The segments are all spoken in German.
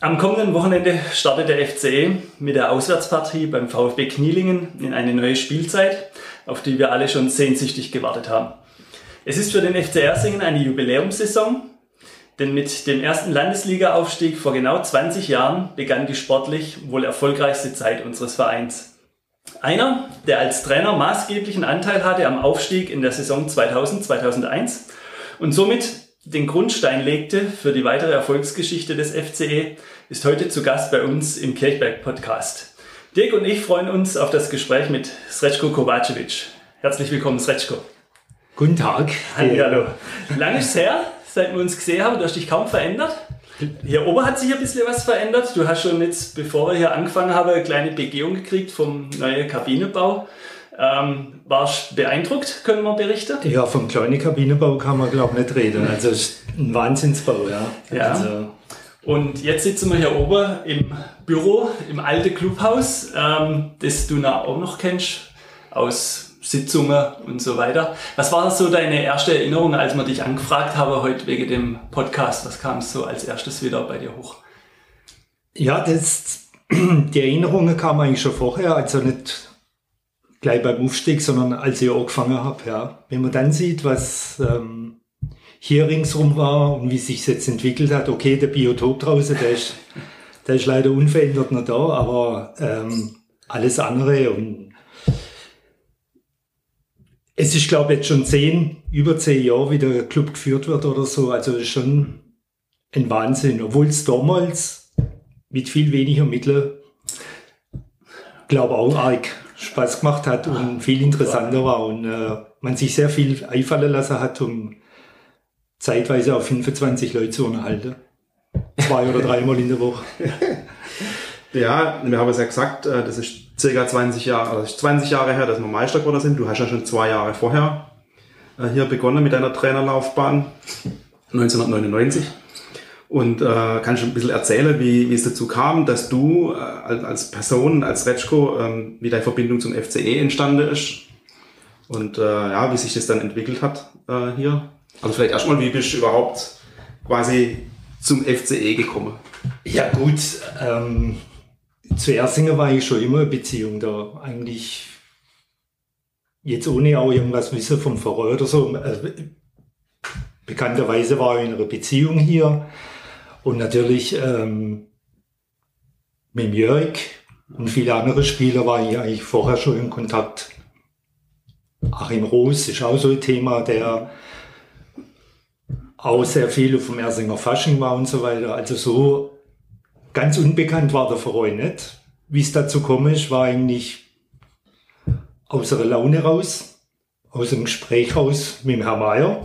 Am kommenden Wochenende startet der FCE mit der Auswärtspartie beim VfB Knielingen in eine neue Spielzeit, auf die wir alle schon sehnsüchtig gewartet haben. Es ist für den FC Ersingen eine Jubiläumssaison, denn mit dem ersten Landesliga-Aufstieg vor genau 20 Jahren begann die sportlich wohl erfolgreichste Zeit unseres Vereins. Einer, der als Trainer maßgeblichen Anteil hatte am Aufstieg in der Saison 2000-2001 und somit den Grundstein legte für die weitere Erfolgsgeschichte des FCE, ist heute zu Gast bei uns im Kirchberg-Podcast. Dirk und ich freuen uns auf das Gespräch mit Srećko Kovacevic. Herzlich willkommen, Srećko. Guten Tag. Hallo. Lange ist her, seit wir uns gesehen haben. Du hast dich kaum verändert. Hier oben hat sich ein bisschen was verändert. Du hast schon jetzt, bevor wir hier angefangen haben, eine kleine Begehung gekriegt vom neuen Kabinenbau. Ähm, warst beeindruckt, können wir berichten? Ja, vom kleinen Kabinenbau kann man glaube ich nicht reden. Also es ist ein Wahnsinnsbau, ja. Ja. Also, Und jetzt sitzen wir hier oben im Büro, im alten Clubhaus, ähm, das du na auch noch kennst, aus Sitzungen und so weiter. Was war so deine erste Erinnerung, als wir dich angefragt haben heute wegen dem Podcast? Was kam so als erstes wieder bei dir hoch? ja, das, die Erinnerungen kamen eigentlich schon vorher, also nicht gleich beim Aufstieg, sondern als ich angefangen habe. Ja. Wenn man dann sieht, was ähm, hier ringsrum war und wie sich jetzt entwickelt hat, okay, der Biotop draußen, der ist, der ist leider unverändert noch da, aber ähm, alles andere und es ist, glaube ich, jetzt schon zehn, über zehn Jahre, wie der Club geführt wird oder so. Also ist schon ein Wahnsinn. Obwohl es damals mit viel weniger Mitteln, glaube auch arg Spaß gemacht hat und viel interessanter war und äh, man sich sehr viel einfallen lassen hat, um zeitweise auf 25 Leute zu unterhalten. Zwei oder dreimal in der Woche. Ja, wir haben es ja gesagt, äh, das ist circa 20 Jahre, also 20 Jahre her, dass wir Meister geworden sind. Du hast ja schon zwei Jahre vorher äh, hier begonnen mit deiner Trainerlaufbahn, 1999. Und äh, kannst du ein bisschen erzählen, wie, wie es dazu kam, dass du äh, als, Person, als Retschko, ähm, wie deine Verbindung zum FCE entstanden ist und äh, ja, wie sich das dann entwickelt hat äh, hier. Also vielleicht erstmal, wie bist du überhaupt quasi zum FCE gekommen? Ja gut, ähm, zu Ersinger war ich schon immer eine Beziehung da. Eigentlich jetzt ohne auch irgendwas wissen vom Verein oder so. Äh, bekannterweise war ich in einer Beziehung hier und natürlich ähm, mit Jörg und viele andere Spieler war ich eigentlich vorher schon in Kontakt. Achim Roos ist auch so ein Thema, der auch sehr viel vom Ersinger Fasching war und so weiter. Also so ganz unbekannt war der Verein nicht. Wie es dazu gekommen ist, war eigentlich aus der Laune raus, aus dem Gespräch raus mit dem Herrn Mayer.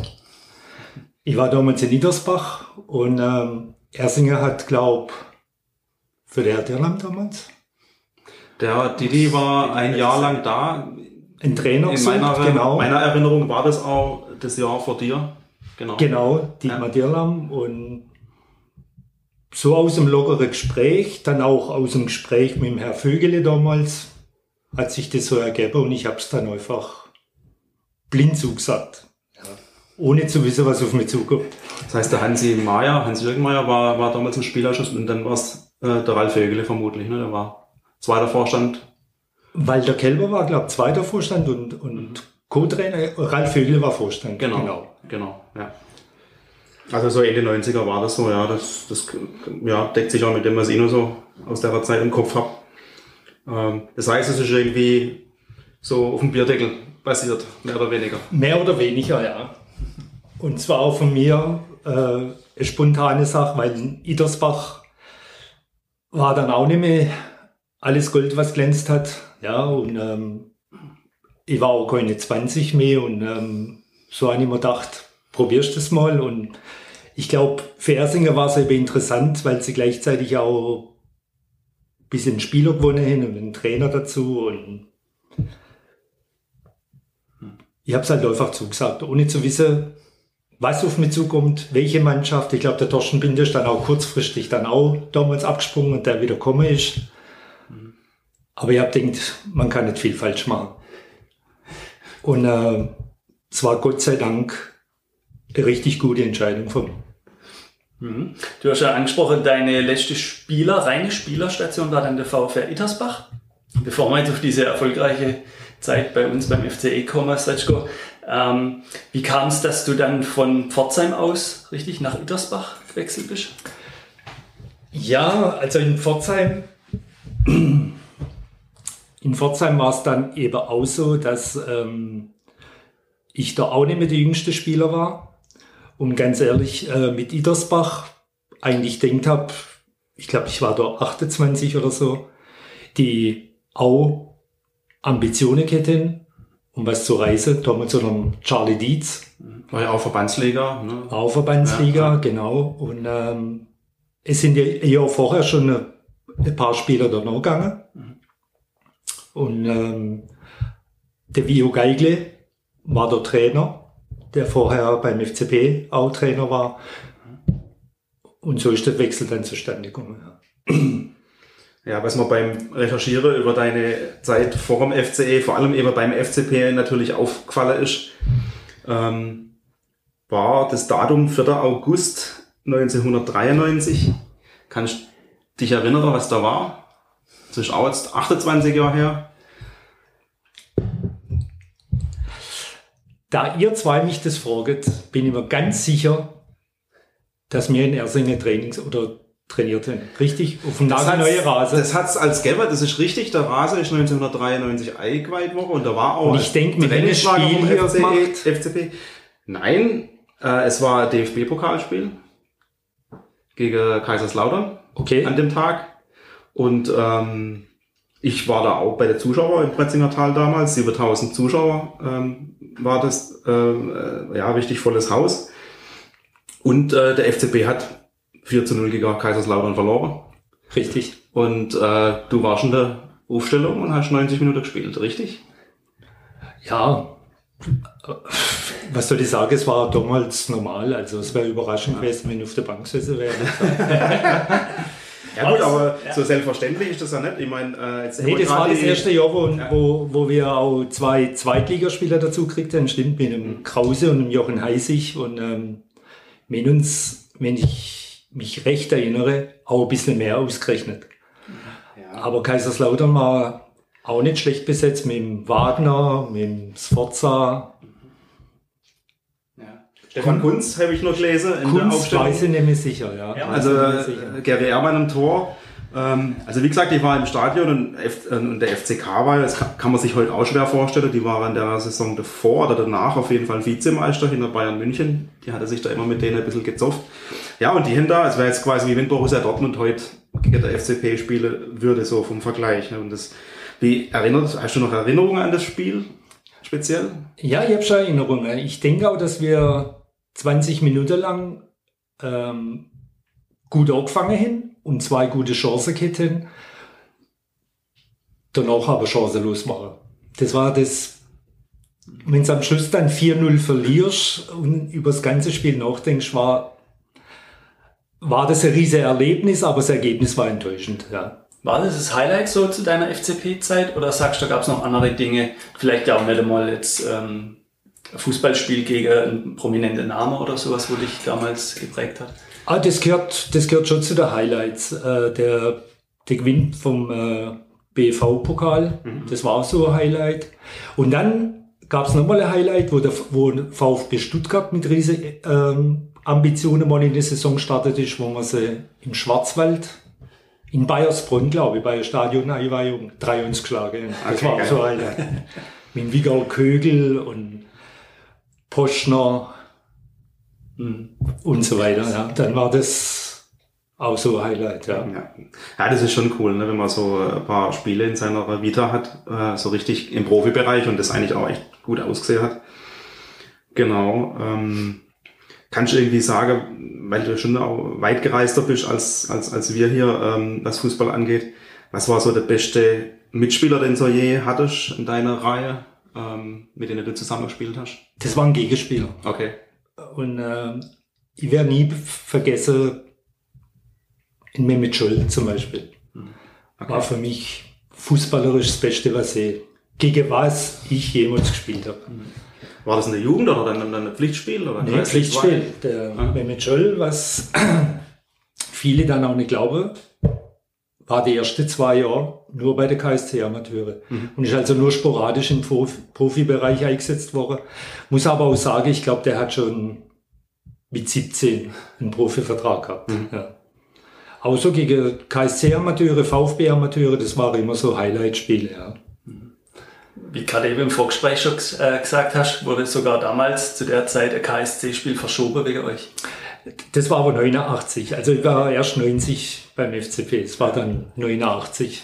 Ich war damals in Niedersbach und ähm, Ersinger hat, glaub, für der Dirlam damals Der Didi war ein Jahr lang da. ein Trainer In meiner, genau. meiner Erinnerung war das auch das Jahr vor dir. Genau. Genau, Dietmar Dirlam und so aus dem lockeren Gespräch, dann auch aus dem Gespräch mit dem Herr Vögele damals, hat sich das so ergeben und ich habe es dann einfach blind zugesagt. Ohne zu wissen, was auf mich zukommt. Das heißt, der Hansi Meier, Hans-Jürgen Meier war, war damals im Spielerschuss und dann war es äh, der Ralf Vögele vermutlich. Ne? Der war zweiter Vorstand. Walter Kelber war, glaube ich, zweiter Vorstand und, und Co-Trainer, Ralf Vögele war Vorstand. Genau. Genau, ja. Also so Ende 90er war das so, ja. Das, das ja, deckt sich auch mit dem, was ich nur so aus der Zeit im Kopf habe. Ähm, das heißt, es ist irgendwie so auf dem Bierdeckel basiert, mehr oder weniger. Mehr oder weniger, ja. Und zwar auch von mir äh, eine spontane Sache, weil in Idersbach war dann auch nicht mehr alles Gold, was glänzt hat. Ja, und ähm, ich war auch keine 20 mehr und ähm, so habe ich mir gedacht, probierst das mal. Und ich glaube, für Ersinger war es eben interessant, weil sie gleichzeitig auch ein bisschen Spieler gewonnen haben und einen Trainer dazu. Und ich habe es halt einfach zugesagt, ohne zu wissen, was auf mich zukommt, welche Mannschaft. Ich glaube, der Torsten Binder ist dann auch kurzfristig dann auch damals abgesprungen und der wieder gekommen ist. Aber ich habe gedacht, man kann nicht viel falsch machen. Und äh, es war Gott sei Dank eine richtig gute Entscheidung von mir. Mhm. Du hast ja angesprochen, deine letzte Spieler, reine Spielerstation war dann der VfR Ittersbach. Bevor wir jetzt auf diese erfolgreiche Zeit bei uns beim FCE kommen, Sretschko, ähm, wie kam es, dass du dann von Pforzheim aus richtig nach Ittersbach gewechselt bist? Ja, also in Pforzheim, in Pforzheim war es dann eben auch so, dass ähm, ich da auch nicht mehr der jüngste Spieler war. Und ganz ehrlich, äh, mit Itersbach eigentlich denkt habe, ich glaube, ich war da 28 oder so, die auch Ambitionen hätten, um was zu reisen. Damals zu einem Charlie Dietz. War ja auch Verbandsliga. Ne? Auch Verbandsliga, ja, genau. Und ähm, es sind ja eher vorher schon ein paar Spieler da noch gegangen. Und ähm, der Vio Geigle war der Trainer, der vorher beim FCP auch Trainer war. Und so ist der Wechsel dann zustande gekommen. Ja. Ja, was mir beim Recherchieren über deine Zeit vor dem FCE, vor allem eben beim FCP natürlich aufgefallen ist, ähm, war das Datum 4. August 1993. Kannst du dich erinnern, was da war? Das ist auch jetzt 28 Jahre her. Da ihr zwei mich das fragt, bin ich mir ganz sicher, dass wir in Ersingen Trainings oder trainiert Richtig? Auf dem neue Rase. Das hat's als Geber, das ist richtig. Der Rase ist 1993 eingeweiht worden und da war auch. Und ich denke, mit dem Spiel hier FCP. Nein, äh, es war DFB-Pokalspiel gegen Kaiserslautern. Okay. An dem Tag. Und ähm, ich war da auch bei der Zuschauer im Pretzinger Tal damals. 7000 Zuschauer ähm, war das. Äh, äh, ja, richtig volles Haus. Und äh, der FCP hat 4 zu 0 gegen Kaiserslautern verloren. Richtig. Und äh, du warst in der Aufstellung und hast 90 Minuten gespielt, richtig? Ja, was soll ich sagen, es war damals normal. Also es wäre überraschend gewesen, wenn ich auf der Bank gesessen wäre. ja gut, aber ja. so selbstverständlich ist das ja nicht. Ich meine, äh, jetzt nee, das war das erste Jahr, wo, ja. wo, wo wir auch zwei Zweitligaspieler dazu gekriegt haben. Stimmt, mit dem Krause und dem Jochen Heisig. Und ähm, mit uns, wenn ich mich recht erinnere, auch ein bisschen mehr ausgerechnet. Ja. Aber Kaiserslautern war auch nicht schlecht besetzt mit dem Wagner, mit dem Sforza. Ja. Stefan Kunz habe ich noch gelesen. In Kunz der weiß ich nämlich sicher, ja. ja also Gary Ehrmann im Tor. Ähm, also wie gesagt, ich war im Stadion und, F und der FCK war, das kann, kann, man sich heute auch schwer vorstellen, die waren in der Saison davor oder danach auf jeden Fall Vizemeister hinter Bayern München. Die hatte sich da immer mit denen ein bisschen gezofft. Ja, und die hinter, es wäre jetzt quasi wie wenn Borussia Dortmund heute gegen der FCP spielen würde, so vom Vergleich. Und das, wie erinnert, hast du noch Erinnerungen an das Spiel speziell? Ja, ich habe schon Erinnerungen. Ich denke auch, dass wir 20 Minuten lang ähm, gut angefangen haben und zwei gute Chancen hätten, danach aber chancenlos machen. Das war das, wenn du am Schluss dann 4-0 verlierst und über das ganze Spiel nachdenkst, war, war das ein riesiges Erlebnis, aber das Ergebnis war enttäuschend. Ja. War das das Highlight so zu deiner FCP-Zeit oder sagst du, da gab es noch andere Dinge, vielleicht ja auch nicht einmal jetzt ähm, Fußballspiel gegen einen prominenten Namen oder sowas, wo dich damals geprägt hat? Ah, das gehört, das gehört schon zu den Highlights. Äh, der, der Gewinn vom äh, BV-Pokal, mhm. das war auch so ein Highlight. Und dann gab es nochmal ein Highlight, wo der wo VfB Stuttgart mit riesigen ähm, Ambitionen mal in die Saison gestartet ist, wo man sie im Schwarzwald in Bayersbrunn, glaube ich, bei der Stadion-Einweihung 3 uns geschlagen. Das okay, war geil. so ein Highlight. mit Wigal Kögel und Poschner und so weiter. Ja. Dann war das auch so ein Highlight. Ja. ja. Ja. das ist schon cool, ne, wenn man so ein paar Spiele in seiner Vita hat, äh, so richtig im Profibereich und das eigentlich auch echt gut ausgesehen hat. Genau. Ähm, kannst du irgendwie sagen, weil du schon auch weit gereister bist als, als, als wir hier, ähm, was Fußball angeht, was war so der beste Mitspieler, den du je hattest in deiner Reihe, ähm, mit denen du zusammengespielt hast? Das war ein Gegenspieler. Okay. Und äh, ich werde nie vergessen, in Mehmet Scholl zum Beispiel. Okay. War für mich fußballerisch das Beste, was ich gegen was ich jemals gespielt habe. War das in der Jugend oder dann ein Pflichtspiel? Oder nee, Pflichtspiel. Der ah. Mehmet Scholl, was viele dann auch nicht glauben, war die ersten zwei Jahre nur bei der KSC-Amateure mhm. und ist also nur sporadisch im Prof Profibereich eingesetzt worden. Muss aber auch sagen, ich glaube, der hat schon mit 17 einen Profivertrag gehabt. Mhm. Ja. Außer gegen KSC-Amateure, VfB-Amateure, das waren immer so Highlight-Spiele. Ja. Wie gerade eben im Vorgespräch schon äh, gesagt hast, wurde sogar damals zu der Zeit ein KSC-Spiel verschoben wegen euch. Das war aber 89, also ich war erst 90 beim FCP, es war dann 89.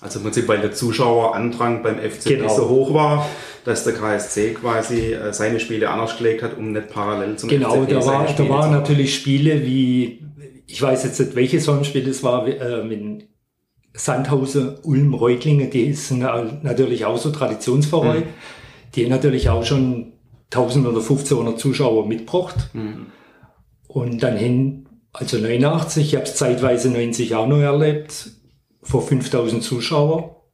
Also im Prinzip, weil der Zuschauerandrang beim FCP genau. so hoch war, dass der KSC quasi äh, seine Spiele anders gelegt hat, um nicht parallel zum genau, FCP Genau, da, war, da waren natürlich Spiele wie, ich weiß jetzt nicht, welches Sonnenspiel es war, äh, mit Sandhausen, Ulm, Reutlingen, die sind natürlich auch so Traditionsvereine, mhm. die natürlich auch schon 1000 oder 1500 Zuschauer mitgebracht. Mhm. Und dann hin, also 89, ich habe es zeitweise 90 auch noch erlebt, vor 5000 Zuschauer.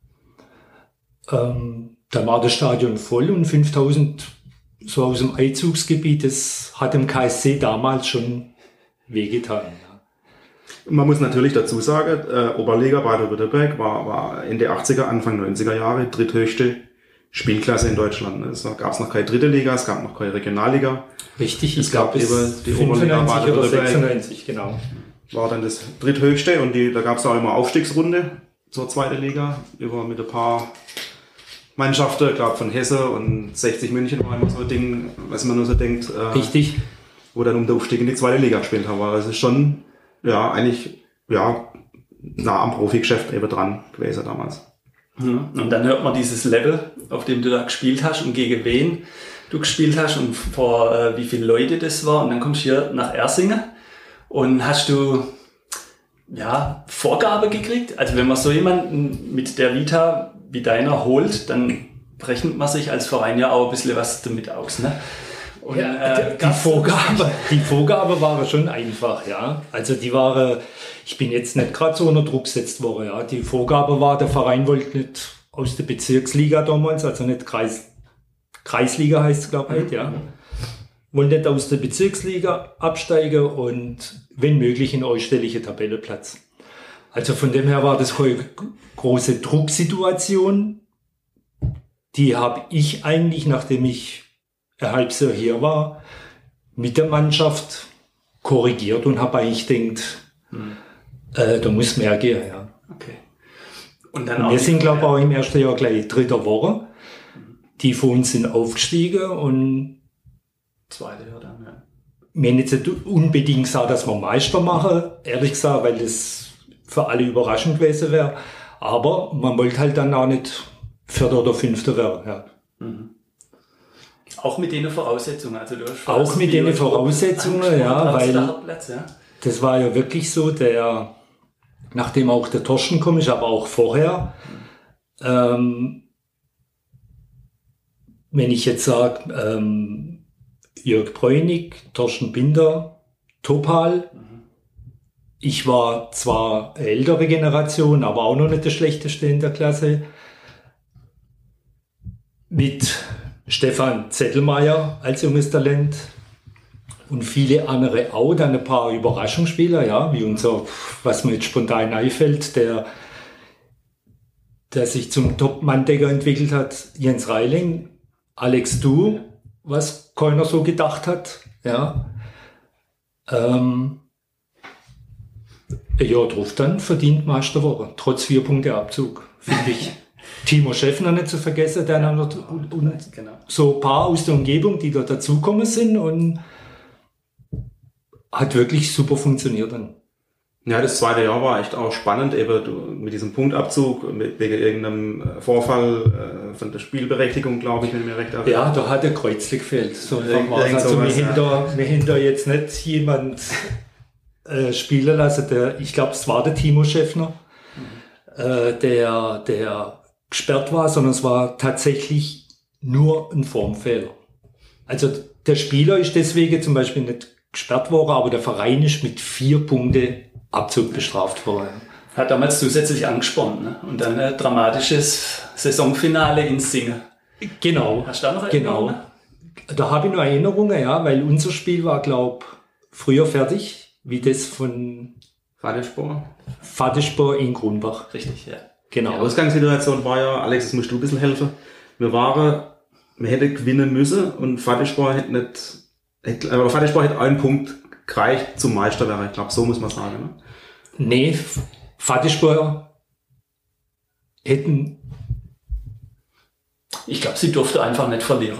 Ähm, da war das Stadion voll und 5000 so aus dem Einzugsgebiet, das hat dem KSC damals schon wehgetan. Man muss natürlich dazu sagen, äh, Oberliga Baden-Württemberg war, war Ende 80er, Anfang 90er Jahre dritthöchste Spielklasse in Deutschland. Es gab es noch keine dritte Liga, es gab noch keine Regionalliga. Richtig, es gab eben die Oberliga Baden-Württemberg. 96, genau. War dann das dritthöchste und die, da gab es auch immer Aufstiegsrunde zur zweiten Liga, über mit ein paar Mannschaften, ich glaube von Hesse und 60 München war immer so ein Ding, was man nur so denkt. Äh, Richtig. Wo dann um den Aufstieg in die zweite Liga gespielt haben. Ist schon, ja, eigentlich, ja, nah am Profigeschäft eben dran gewesen damals. Und dann hört man dieses Level, auf dem du da gespielt hast und gegen wen du gespielt hast und vor äh, wie viele Leute das war. Und dann kommst du hier nach Ersingen und hast du ja, Vorgabe gekriegt. Also wenn man so jemanden mit der Vita wie deiner holt, dann rechnet man sich als Verein ja auch ein bisschen was damit aus. Ne? Und, ja, äh, die, Vorgabe, die Vorgabe war schon einfach, ja. Also die war, ich bin jetzt nicht gerade so unter Druck gesetzt worden, ja. Die Vorgabe war, der Verein wollte nicht aus der Bezirksliga damals, also nicht Kreis, Kreisliga heißt es, glaube ich, ja. Wollte nicht aus der Bezirksliga absteigen und wenn möglich in eustellige Tabelleplatz. Also von dem her war das eine große Drucksituation. Die habe ich eigentlich, nachdem ich ein halbes Jahr hier war, mit der Mannschaft korrigiert und habe eigentlich gedacht, hm. äh, da muss mehr gehen. Ja. Okay. Und dann und wir sind, glaube ich, auch im ersten Jahr gleich dritter Woche. Die von uns sind aufgestiegen und zweite Jahr dann, ja. Wir haben jetzt nicht unbedingt gesagt, dass wir Meister machen, ehrlich gesagt, weil das für alle überraschend gewesen wäre. Aber man wollte halt dann auch nicht Vierter oder Fünfter werden. Ja. Mhm. Auch mit den Voraussetzungen. Also du hast auch mit den Voraussetzungen, ja, weil Platz, ja. das war ja wirklich so, der, nachdem auch der Torschen kommt, ist, aber auch vorher, ähm, wenn ich jetzt sage, ähm, Jörg Bräunig, Torschen Binder, Topal, mhm. ich war zwar ältere Generation, aber auch noch nicht der schlechteste in der Klasse, mit Stefan Zettelmeier als junges Talent und viele andere auch, dann ein paar Überraschungsspieler, ja, wie unser, was mir jetzt spontan einfällt, der, der sich zum Top-Manndecker entwickelt hat, Jens Reiling, Alex Du, was keiner so gedacht hat, ja. Ähm, ja, drauf dann verdient Meisterwoche, trotz vier Punkte Abzug, finde ich. Timo Schäffner nicht zu vergessen, der dann und, und genau. so ein paar aus der Umgebung, die da dazukommen sind und hat wirklich super funktioniert dann. Ja, das zweite Jahr war echt auch spannend, eben mit diesem Punktabzug, mit, wegen irgendeinem Vorfall äh, von der Spielberechtigung, glaube ich, wenn mir recht erinnere. Ja, da hat der Kreuzli gefehlt. So Irgend, also wir, ja. hinter, wir hinter jetzt nicht jemand äh, spielen lassen, der, ich glaube, es war der Timo Schäffner, mhm. äh, der, der gesperrt war, sondern es war tatsächlich nur ein Formfehler. Also der Spieler ist deswegen zum Beispiel nicht gesperrt worden, aber der Verein ist mit vier Punkten Abzug bestraft worden. Hat damals zusätzlich angesprochen. Ne? Und dann ein dramatisches Saisonfinale in Singen. Genau. Hast du da noch Genau. Erinnerungen? Da habe ich noch Erinnerungen, ja, weil unser Spiel war, glaube früher fertig, wie das von Fadenspor. Vaterspor in Grunbach. Richtig, ja. Genau. Ausgangssituation war ja, Alex, das musst du ein bisschen helfen. Wir waren, wir hätten gewinnen müssen und Fadenspor hätte nicht, hätte, aber Fadenspor hätte einen Punkt gereicht zum Meister wäre. Ich glaube, so muss man sagen. Ne? Nee, Vaterspor hätten, Ich glaube, sie durfte einfach nicht verlieren.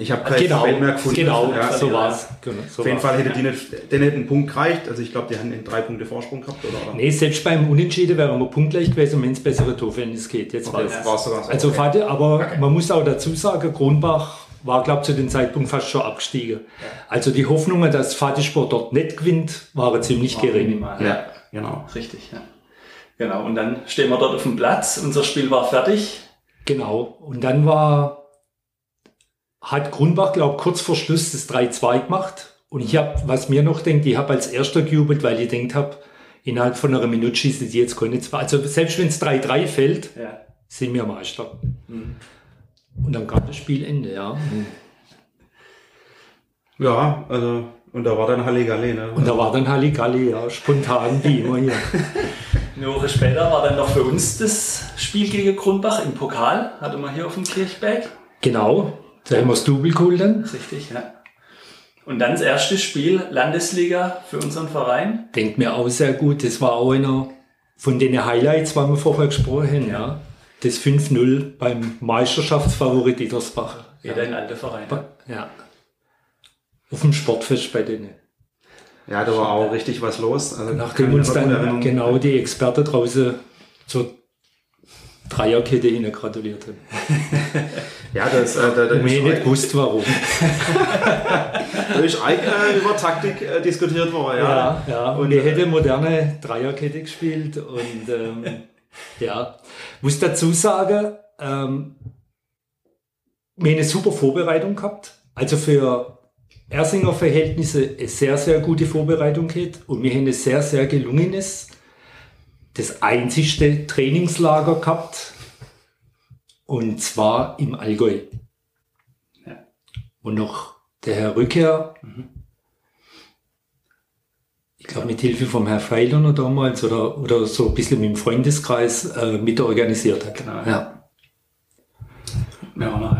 Ich habe kein genau, mehr gefunden. genau, ja, so ja. war's. Genau, so Auf jeden war's. Fall hätte die nicht, denen hätte ein Punkt gereicht. Also ich glaube, die haben einen drei Punkte Vorsprung gehabt, oder? Nee, selbst beim Unentschieden wären wir punktgleich gewesen, wenn es bessere Torverhältnis geht. Jetzt Okay, war's. das war's so. Also okay. Vater, aber man muss auch dazu sagen, Kronbach war, glaube ich, zu dem Zeitpunkt fast schon abgestiegen. Also die Hoffnungen, dass Vatersport dort nicht gewinnt, waren ziemlich gering. Minimal. Ja, genau. Richtig, ja. Genau, und dann stehen wir dort auf dem Platz, unser Spiel war fertig. Genau. Und dann war, hat Grunbach, glaube ich, kurz vor Schluss das 3-2 gemacht. Und ich habe, was mir noch denkt, ich habe als erster gejubelt, weil ich denkt habe, innerhalb von einer Minute schießen die jetzt keine zwei. Also selbst wenn es 3-3 fällt, Ja. sind wir Meister. Mhm. Und dann kam das Spielende, ja. Ja, also, und da war dann Halligalli, ne? Und da war dann Halligalli, ja, spontan wie immer hier. Eine Woche später war dann noch für uns das Spiel gegen Grundbach im Pokal. Hatte man hier auf dem Kirchberg. Genau, da haben wir das Double geholt dann. Richtig, ja. Und dann das erste Spiel Landesliga für unseren Verein. Denkt mir auch sehr gut, das war auch einer von den Highlights, was wir vorher gesprochen haben, ja. Das 5-0 beim Meisterschaftsfavorit Edersbach. Wieder ein alter Verein. Ja. Auf dem Sportfest bei denen. Ja, da war auch richtig was los. Also, Nachdem uns dann genau die Experten draußen zur Dreierkette hin gratuliert haben. Ja, das, äh, da, da, haben nicht gewusst, warum. da ist eigentlich äh, über Taktik äh, diskutiert worden. Ja. Ja, ja. Und er hätte moderne Dreierkette gespielt und ähm, ja, muss dazu sagen, ähm, wir haben eine super Vorbereitung gehabt. Also für Ersinger Verhältnisse eine sehr, sehr gute Vorbereitung gehabt und wir haben ein sehr, sehr gelungenes, das einzigste Trainingslager gehabt und zwar im Allgäu. Ja. Und noch der Herr Rückkehr ich glaube, mit Hilfe vom Herrn Feiler noch damals oder, oder so ein bisschen mit dem Freundeskreis äh, mit organisiert hat. Genau. Ja. Noch, ja.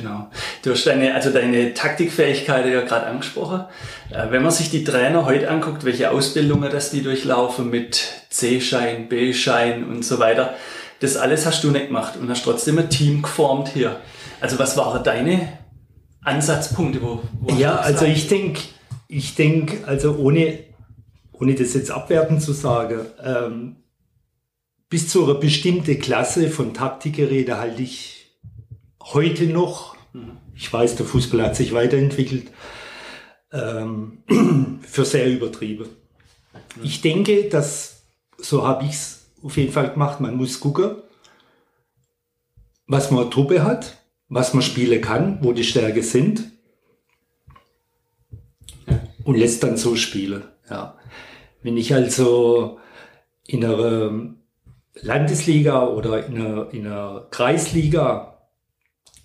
Genau. Du hast deine, also deine Taktikfähigkeit ja gerade angesprochen. Äh, Wenn man sich die Trainer heute anguckt, welche Ausbildungen das die durchlaufen mit C-Schein, B-Schein und so weiter, das alles hast du nicht gemacht und hast trotzdem ein Team geformt hier. Also was waren deine Ansatzpunkte? Wo, wo Ja, also gesagt, ich denke, ich denke, also ohne, ohne das jetzt abwertend zu sagen, ähm, bis zu einer bestimmten Klasse von Taktikgeräten halte ich heute noch, ich weiß, der Fußball hat sich weiterentwickelt, ähm, für sehr übertrieben. Ich denke, dass, so habe ich es auf jeden Fall gemacht, man muss gucken, was man Truppe hat, was man spielen kann, wo die Stärke sind und lässt dann so spielen. Ja. Wenn ich also in einer Landesliga oder in einer, in einer Kreisliga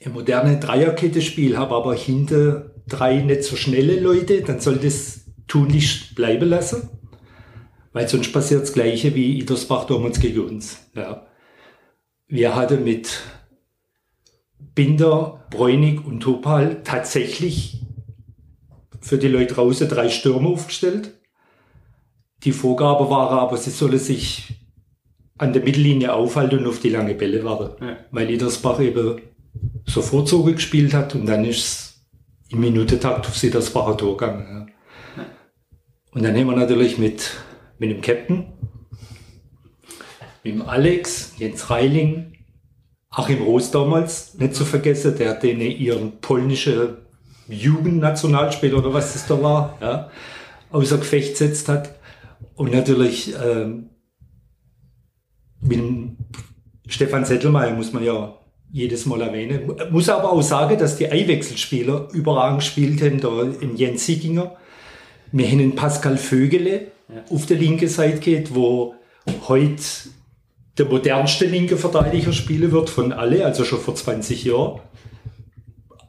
moderne Dreierkette spiele, habe aber hinter drei nicht so schnelle Leute, dann soll das tunlichst bleiben lassen. Weil sonst passiert das Gleiche wie Idersbach damals gegen uns. Ja. Wir hatten mit Binder, Bräunig und Topal tatsächlich für die Leute draußen drei Stürme aufgestellt. Die Vorgabe war aber, sie sollen sich an der Mittellinie aufhalten und auf die lange Bälle warten. Ja. Weil Edersbach eben so Vorzoge gespielt hat und dann ist es im Minutentakt auf Edersbacher Tor gegangen. Ja. Und dann haben wir natürlich mit, mit dem Captain, mit dem Alex, Jens Reiling, Achim Roos damals, nicht zu vergessen, der hat denen ihren polnische Jugendnationalspieler oder was das da war, ja, außer Gefecht gesetzt hat. Und natürlich ähm, mit dem Stefan Settelmeier muss man ja jedes Mal erwähnen. Muss aber auch sagen, dass die Eiwechselspieler überragend gespielt haben, da im Jens Sieginger. Wir haben einen Pascal Vögele, ja. auf der linken Seite geht, wo heute der modernste linke Verteidiger spielen wird von alle, also schon vor 20 Jahren.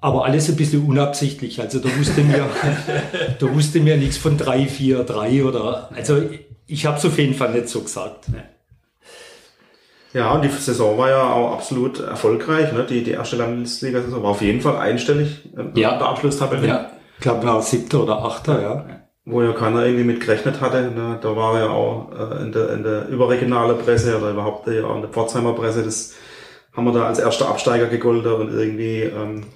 Aber alles ein bisschen unabsichtlich. Also da wusste mir, da wusste mir nichts von 3, 4, 3 oder, also ich habe es auf jeden Fall nicht so gesagt. Ja. Ja, und die Saison war ja auch absolut erfolgreich. Ne? Die, die erste Landesliga-Saison war auf jeden Fall einstellig. Äh, ja. Der Abschlusstabelle. Ja, ich glaube nach siebter oder achter, ja. Wo ja keiner irgendwie mit gerechnet hatte. Ne? Da war ja auch äh, in, der, in der überregionalen Presse oder überhaupt ja auch in der Pforzheimer Presse, das haben wir da als erster Absteiger gegolten und irgendwie ähm,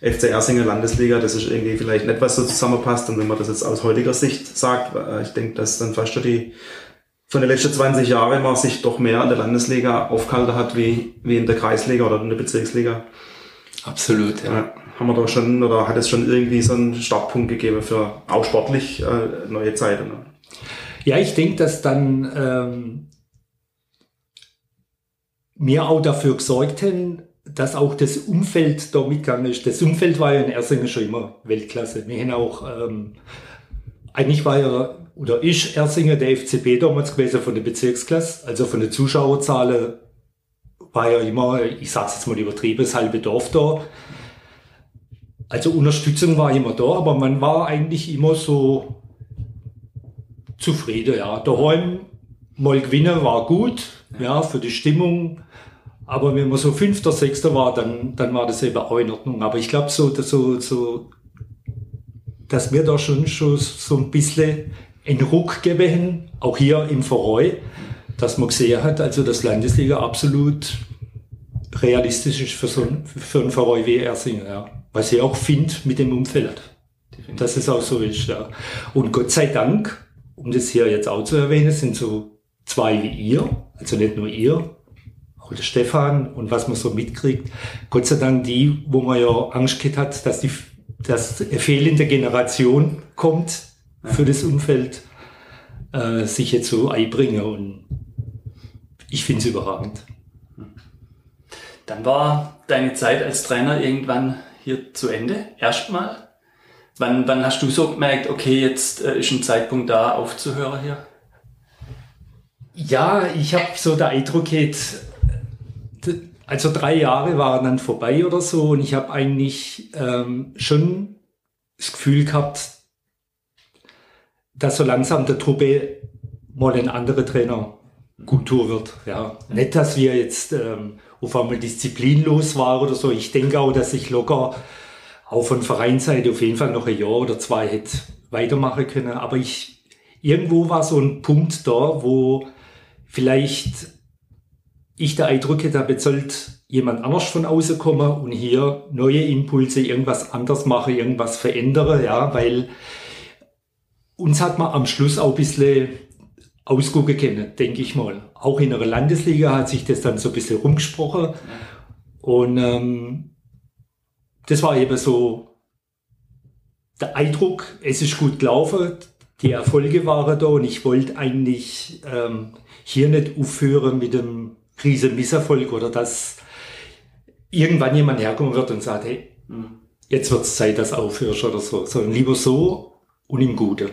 FC Ersinger Landesliga, das ist irgendwie vielleicht nicht, was so zusammenpasst. Und wenn man das jetzt aus heutiger Sicht sagt, äh, ich denke, dass dann fast schon die von den letzten 20 Jahren man sich doch mehr an der Landesliga aufgehalten hat wie, wie in der Kreisliga oder in der Bezirksliga. Absolut, ja. ja. Haben wir da schon, oder hat es schon irgendwie so einen Startpunkt gegeben für auch sportlich äh, neue Zeiten? Ne? Ja, ich denke, dass dann ähm, wir auch dafür gesorgt haben, dass auch das Umfeld da mitgegangen ist. Das Umfeld war ja in Ersingen schon immer Weltklasse. Wir haben auch, ähm, eigentlich war ja oder ist Ersinger der FCB damals gewesen von der Bezirksklasse, also von den Zuschauerzahlen war ja immer, ich sag's jetzt mal übertrieben, das halbe Dorf da. Also Unterstützung war immer da, aber man war eigentlich immer so zufrieden, ja. Daheim mal gewinnen war gut, ja, für die Stimmung. Aber wenn man so Fünfter, Sechster war, dann, dann war das eben auch in Ordnung. Aber ich glaube, so, so, so, dass wir da schon, schon so ein bisschen einen Ruck gewesen, auch hier im Verein, dass man gesehen hat, also das Landesliga absolut realistisch ist für so ein, für einen Verein wie Ersingen, ja. Was ich auch finde mit dem Umfeld. Dass es auch so ist, ja. Und Gott sei Dank, um das hier jetzt auch zu erwähnen, sind so zwei wie ihr, also nicht nur ihr, auch der Stefan und was man so mitkriegt. Gott sei Dank die, wo man ja Angst gehabt hat, dass die, dass fehlende Generation kommt, für das Umfeld äh, sich jetzt so einbringen und ich finde es überragend. Dann war deine Zeit als Trainer irgendwann hier zu Ende, erstmal. Wann, wann hast du so gemerkt, okay, jetzt äh, ist ein Zeitpunkt da, aufzuhören hier? Ja, ich habe so der Eindruck, also drei Jahre waren dann vorbei oder so und ich habe eigentlich ähm, schon das Gefühl gehabt, dass so langsam der Truppe mal ein anderer Trainer gut tun wird. Ja. Nicht, dass wir jetzt ähm, auf einmal disziplinlos waren oder so. Ich denke auch, dass ich locker auch von Vereinsseite auf jeden Fall noch ein Jahr oder zwei hätte weitermachen können. Aber ich, irgendwo war so ein Punkt da, wo vielleicht ich der Eindruck hätte, jetzt sollte jemand anders von außen kommen und hier neue Impulse, irgendwas anders machen, irgendwas verändern, ja, weil uns hat man am Schluss auch ein bisschen ausgucken können, denke ich mal. Auch in der Landesliga hat sich das dann so ein bisschen rumgesprochen. Und ähm, das war eben so der Eindruck, es ist gut gelaufen, die Erfolge waren da und ich wollte eigentlich ähm, hier nicht aufhören mit einem riesen Misserfolg oder dass irgendwann jemand herkommen wird und sagt, hey, mhm. jetzt wird es Zeit, dass du aufhörst oder so, sondern lieber so und im Gute.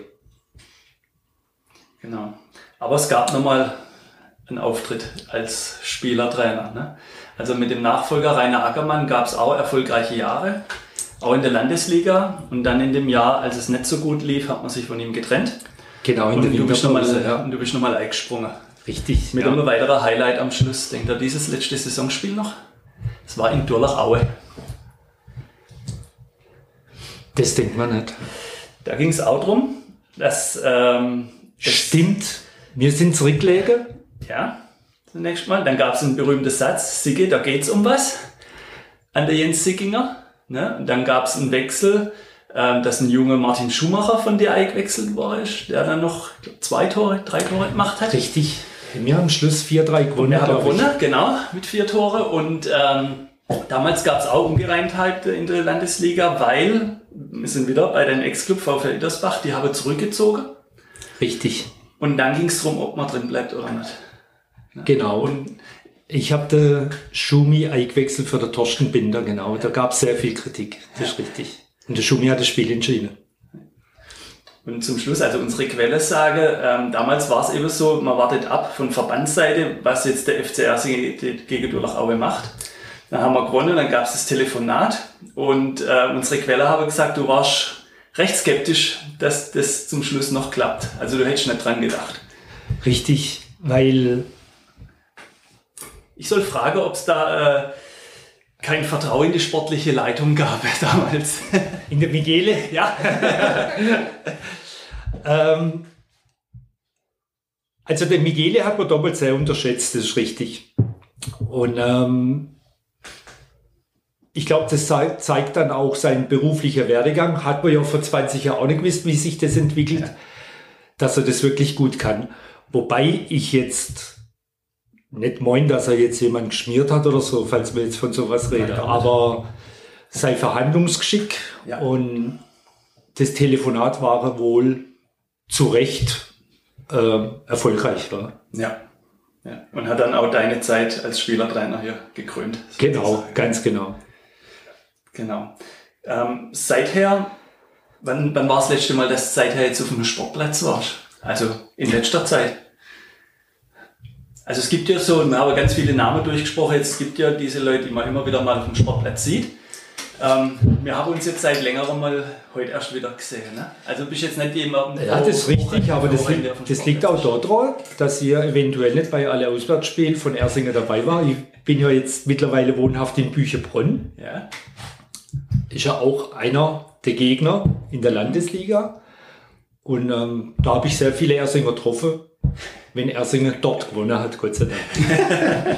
Genau. Aber es gab nochmal einen Auftritt als Spielertrainer. Ne? Also mit dem Nachfolger Rainer Ackermann gab es auch erfolgreiche Jahre, auch in der Landesliga. Und dann in dem Jahr, als es nicht so gut lief, hat man sich von ihm getrennt. Genau, in und der du bist nochmal ja. du bist nochmal eingesprungen. Richtig. Mit ja. einem weiteren Highlight am Schluss. Denkt ihr dieses letzte Saisonspiel noch? Es war in Durlach-Aue. Das denkt man nicht. Da ging es auch darum, dass ähm, Stimmt. Wir sind zurückgelegen. Ja, zunächst mal. Dann gab es einen berühmten Satz, Sigge, da geht's um was. An der Jens Sickinger. Ne? Und dann gab es einen Wechsel, ähm, dass ein junger Martin Schumacher von der eingewechselt war, der dann noch zwei Tore, drei Tore gemacht hat. Richtig. Wir haben am Schluss 4-3 gewonnen. Er hat gewonnen, genau, mit vier Tore. Und ähm, damals gab es auch Ungereimtheit in der Landesliga, weil wir sind wieder bei den Ex-Club VfL Edersbach, die haben zurückgezogen. Richtig. Und dann ging es darum, ob man drin bleibt oder nicht. Ja. Genau. Und ich habe den Schumi eingewechselt für den Torsten Binder, genau. Ja. Da gab es sehr viel Kritik. Das ja. ist richtig. Und der Schumi hat das Spiel entschieden. Und zum Schluss, also unsere Quelle sage, ähm, damals war es eben so, man wartet ab von Verbandsseite, was jetzt der FCR gegen Durlachaue macht. Dann haben wir gewonnen, dann gab es das Telefonat und äh, unsere Quelle habe gesagt, du warst recht skeptisch, dass das zum Schluss noch klappt. Also du hättest nicht dran gedacht. Richtig, weil... Ich soll fragen, ob es da... Äh, kein Vertrauen in die sportliche Leitung gab damals. In der Michele? Ja. ähm, also der Michele hat man doppelt sehr unterschätzt, das ist richtig. Und ähm, ich glaube, das zeigt, dann auch sein beruflicher Werdegang. Hat man ja vor 20 Jahren auch nicht gewusst, wie sich das entwickelt, ja. dass er das wirklich gut kann. Wobei ich jetzt nicht meinen, dass er jetzt jemand geschmiert hat oder so, falls wir jetzt von sowas reden, ja, aber sein Verhandlungsgeschick ja. und das Telefonat war wohl zu Recht äh, erfolgreich. War. Ja. ja. Und hat dann auch deine Zeit als Spielertrainer hier gekrönt. Genau, ganz genau. Genau. Ähm, seither, wann, wann war das letzte Mal, dass du seither jetzt auf dem Sportplatz warst? Also in letzter Zeit? Also es gibt ja so, wir haben ganz viele Namen durchgesprochen, jetzt gibt ja diese Leute, die man immer wieder mal auf dem Sportplatz sieht. Ähm, wir haben uns jetzt seit längerem mal heute erst wieder gesehen. Ne? Also bist jetzt nicht jemand. Ja, das ist richtig, aber das, liegt, das liegt auch daran, dass ihr eventuell nicht bei alle Auswärtsspielen von Ersinger dabei war. Ich bin ja jetzt mittlerweile wohnhaft in Büchebrunn. Ja. Ist ja auch einer der Gegner in der Landesliga. Und ähm, da habe ich sehr viele Ersinger getroffen wenn Ersingen dort gewonnen hat, Gott sei Dank.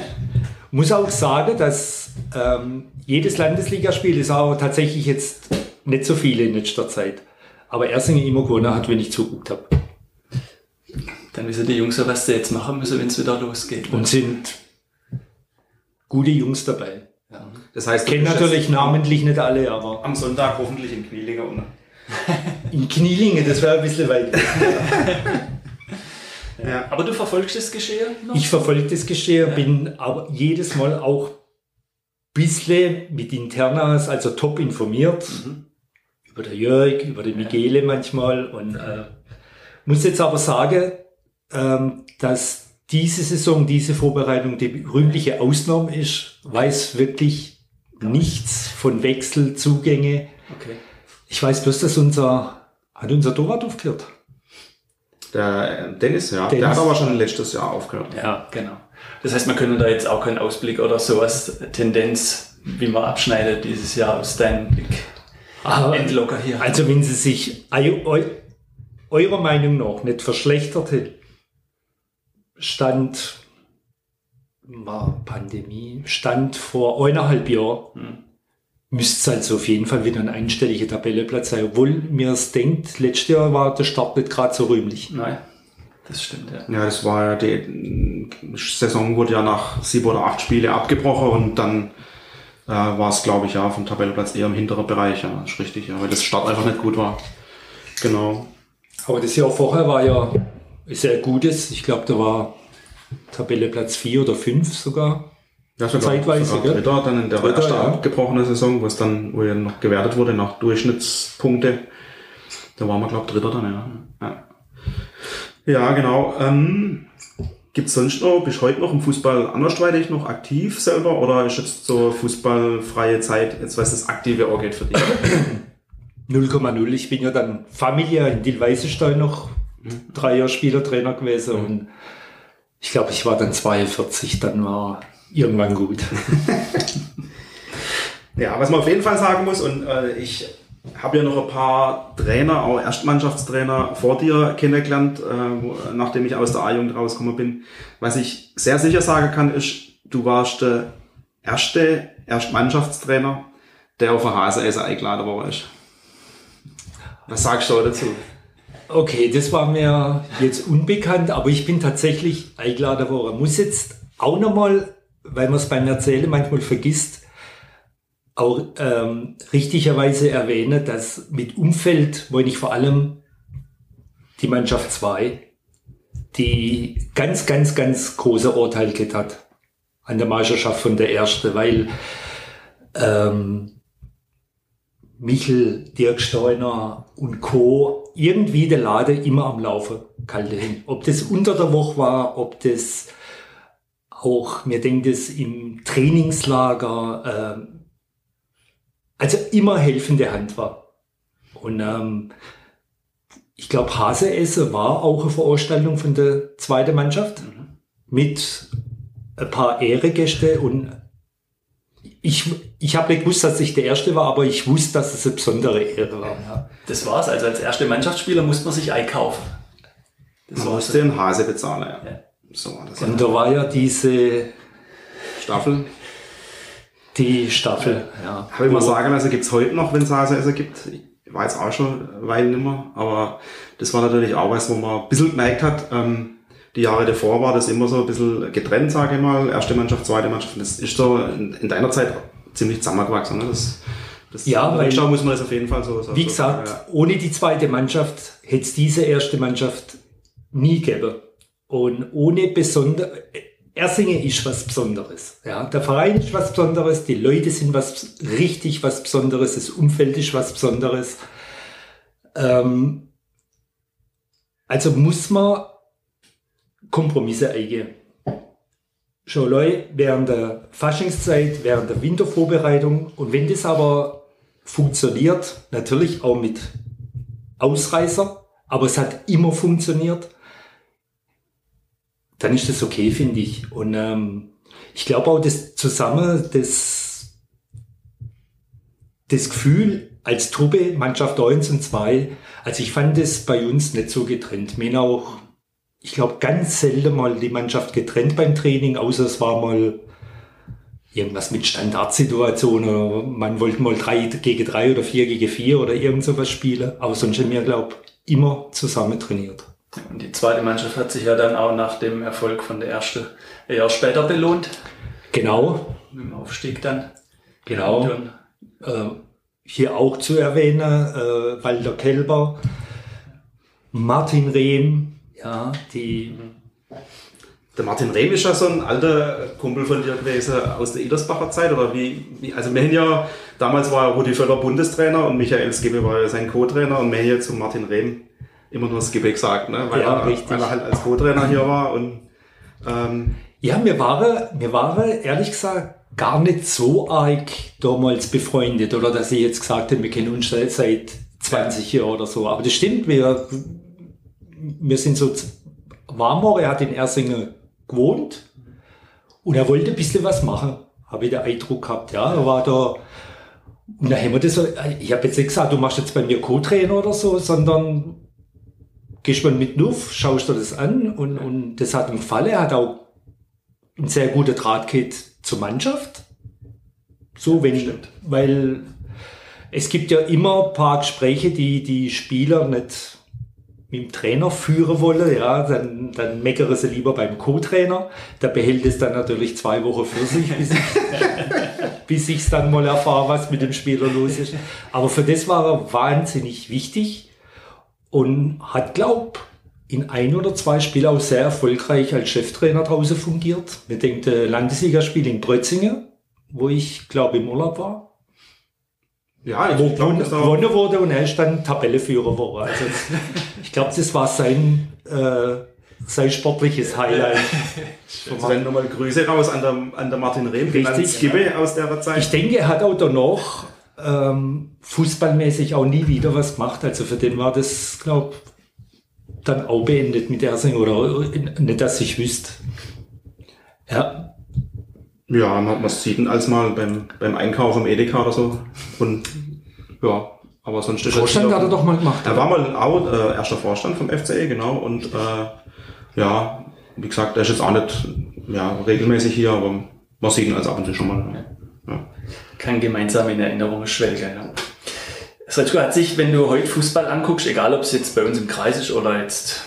Muss auch sagen, dass ähm, jedes Landesligaspiel ist auch tatsächlich jetzt nicht so viele in letzter Zeit. Aber Ersingen immer gewonnen hat, wenn ich zuguckt habe. Dann wissen die Jungs ja, was sie jetzt machen müssen, wenn es wieder losgeht. Und sind gute Jungs dabei. Ja. Das heißt, kennen natürlich namentlich nicht alle, aber. Am Sonntag hoffentlich in Knielingen, oder? in Knielingen, das wäre ein bisschen weit. Ja. Aber du verfolgst das Geschehen noch? Ich verfolge das Geschehen, ja. bin aber jedes Mal auch ein bisschen mit Internas, also top informiert. Mhm. Über der Jörg, über die Michele manchmal. Und äh, muss jetzt aber sagen, ähm, dass diese Saison, diese Vorbereitung die rühmliche Ausnahme ist, weiß wirklich nichts von Wechselzugänge. Okay. Ich weiß bloß, dass unser, hat unser Torwart aufgehört. Der Dennis, ja. Dennis. Der hat aber schon letztes Jahr aufgehört. Ja, genau. Das heißt, man könnte da jetzt auch keinen Ausblick oder sowas, Tendenz, wie man abschneidet dieses Jahr aus deinem Blick. Aber, Endlocker hier. Also wenn sie sich eurer Meinung nach nicht verschlechterte, stand war Pandemie, stand vor eineinhalb Jahren, hm müsste es also auf jeden Fall wieder ein einstelliger Tabelleplatz sein. Obwohl mir es denkt, letztes Jahr war der Start nicht gerade so rühmlich. Nein, das stimmt, ja. Ja, das war ja, die Saison wurde ja nach sieben oder acht Spiele abgebrochen und dann äh, war es, glaube ich, ja, vom Tabellenplatz eher im hinteren Bereich, ja, das ist richtig, ja, weil das Start einfach nicht gut war. Genau. Aber das Jahr vorher war ja sehr gutes. Ich glaube, da war Tabelleplatz 4 oder 5 sogar. Ja, sogar, zeitweise. Sogar Dritter, dann in der Dritter, ersten ja. abgebrochenen Saison, wo es dann, wo ja noch gewertet wurde nach Durchschnittspunkte. Da waren wir, glaube ich, Dritter dann, ja. Ja, ja genau. Ähm, Gibt es sonst noch, bist du heute noch im Fußball andersweitig noch aktiv selber oder ist jetzt so fußballfreie Zeit, jetzt was das aktive Ohr geht für dich? 0,0. Ich bin ja dann familiär in Dillweißestein noch drei Jahre Spielertrainer gewesen mhm. und ich glaube, ich war dann 42, dann war irgendwann gut. ja, was man auf jeden Fall sagen muss, und äh, ich habe ja noch ein paar Trainer, auch Erstmannschaftstrainer vor dir kennengelernt, äh, nachdem ich aus der A-Jugend rausgekommen bin. Was ich sehr sicher sagen kann, ist, du warst der erste Erstmannschaftstrainer, der auf der Hase eingeladen worden ist. Was sagst du dazu? Okay, das war mir jetzt unbekannt, aber ich bin tatsächlich eingeladen worden. Muss jetzt auch nochmal weil man es beim Erzählen manchmal vergisst, auch ähm, richtigerweise erwähne, dass mit Umfeld wollte ich vor allem die Mannschaft 2, die ganz, ganz, ganz große Urteil hat an der Meisterschaft von der Erste, weil ähm, Michel, Dirk Steuner und Co. irgendwie der Laden immer am Laufen gehalten. Ob das unter der Woche war, ob das auch, mir denkt es im Trainingslager, äh, also immer helfende Hand war. Und ähm, ich glaube, Haseesse war auch eine Veranstaltung von der zweiten Mannschaft mhm. mit ein paar Ehregäste und ich, ich habe nicht gewusst, dass ich der Erste war, aber ich wusste, dass es eine besondere Ehre war. Ja. Das war's. Also als erster Mannschaftsspieler musste man sich einkaufen. Das Man musste den Hase bezahlen, ja. ja. So. Und da war ja diese Staffel. Die Staffel, ja. Habe ich mal sagen, also gibt es heute noch, wenn es Hase also gibt. Ich war jetzt auch schon nicht mehr, aber das war natürlich auch was, wo man ein bisschen gemerkt hat, ähm, die Jahre davor war das immer so ein bisschen getrennt, sage ich mal. Erste Mannschaft, zweite Mannschaft. Das ist so in, in deiner Zeit ziemlich zusammengewachsen. Ne? Das, das ja, weil, muss man das auf jeden Fall so sagen. Wie gesagt, ja. ohne die zweite Mannschaft hätte es diese erste Mannschaft nie gegeben. Und ohne besonder, Ersingen ist was Besonderes. Ja, der Verein ist was Besonderes, die Leute sind was richtig was Besonderes, das Umfeld ist was Besonderes. Ähm, also muss man Kompromisse eingehen. Schon Leute während der Faschingszeit, während der Wintervorbereitung. Und wenn das aber funktioniert, natürlich auch mit Ausreißer, aber es hat immer funktioniert, dann ist das okay, finde ich. Und ähm, ich glaube auch, das zusammen, das, das Gefühl als Truppe, Mannschaft 1 und 2, also ich fand das bei uns nicht so getrennt. Haben auch, ich glaube, ganz selten mal die Mannschaft getrennt beim Training, außer es war mal irgendwas mit Standardsituationen man wollte mal drei gegen drei oder vier gegen vier oder irgend sowas spielen. Aber sonst haben wir, glaube ich, immer zusammen trainiert. Und die zweite Mannschaft hat sich ja dann auch nach dem Erfolg von der ersten eher später belohnt. Genau. Mit dem Aufstieg dann. Genau. Äh, hier auch zu erwähnen, äh, Walter Kelber, Martin Rehm, ja, die. Der Martin Rehm ist ja so ein alter Kumpel von dir gewesen aus der Idersbacher Zeit, oder wie, wie also wir haben ja, damals war Rudi Völler Bundestrainer und Michael Skibbe war ja sein Co-Trainer und wir haben jetzt zu Martin Rehm immer nur Skibbe gesagt, ne? weil, ja, er, weil er halt als Co-Trainer hier war und ähm, ja, mir war, mir war ehrlich gesagt gar nicht so arg damals befreundet oder dass ich jetzt gesagt habe, wir kennen uns seit 20 Jahren oder so. Aber das stimmt, wir, wir sind so warm, er hat in Ersingen gewohnt und er wollte ein bisschen was machen, habe ich den Eindruck gehabt. Ja, er war da und da haben wir das so, ich habe jetzt nicht gesagt, du machst jetzt bei mir Co-Trainer oder so, sondern gehst mal mit Nuff, schaust dir das an und, und das hat ihm gefallen. Er hat auch ein sehr guter Drahtkit zur Mannschaft. So, wenn, Stimmt. weil es gibt ja immer ein paar Gespräche, die die Spieler nicht mit dem Trainer führen wollen, ja, dann, dann meckere sie lieber beim Co-Trainer. Der behält es dann natürlich zwei Wochen für sich, bis ich, bis ich es dann mal erfahre, was mit dem Spieler los ist. Aber für das war er wahnsinnig wichtig und hat, glaub, in ein oder zwei Spielen auch sehr erfolgreich als Cheftrainer draußen fungiert. Wir denken, Landesligaspiel in Brötzingen, wo ich, glaube im Urlaub war. Ja, ich wo glaub, gewonnen wurde und er ist dann Tabelleführer geworden. Also, ich glaube, das war sein, äh, sein sportliches Highlight. also dann nochmal Grüße raus an der, an der Martin Rehm, Richtig, ja. aus der Zeit. Ich denke, er hat auch danach ähm, fußballmäßig auch nie wieder was gemacht. Also für den war das, glaube dann auch beendet mit Ersing oder nicht, dass ich wüsste. Ja. Ja, man, man sieht ihn als mal beim, beim Einkauf im Edeka oder so. Und ja, aber sonst ist Vorstand er hat er doch mal gemacht. Er war mal auch äh, erster Vorstand vom FCE, genau. Und äh, ja, wie gesagt, er ist jetzt auch nicht ja, regelmäßig hier, aber man sieht ihn als ab und zu schon mal. Ja. Kann gemeinsam in Erinnerung schwelgen. Ja. Hat sich, wenn du heute Fußball anguckst, egal ob es jetzt bei uns im Kreis ist oder jetzt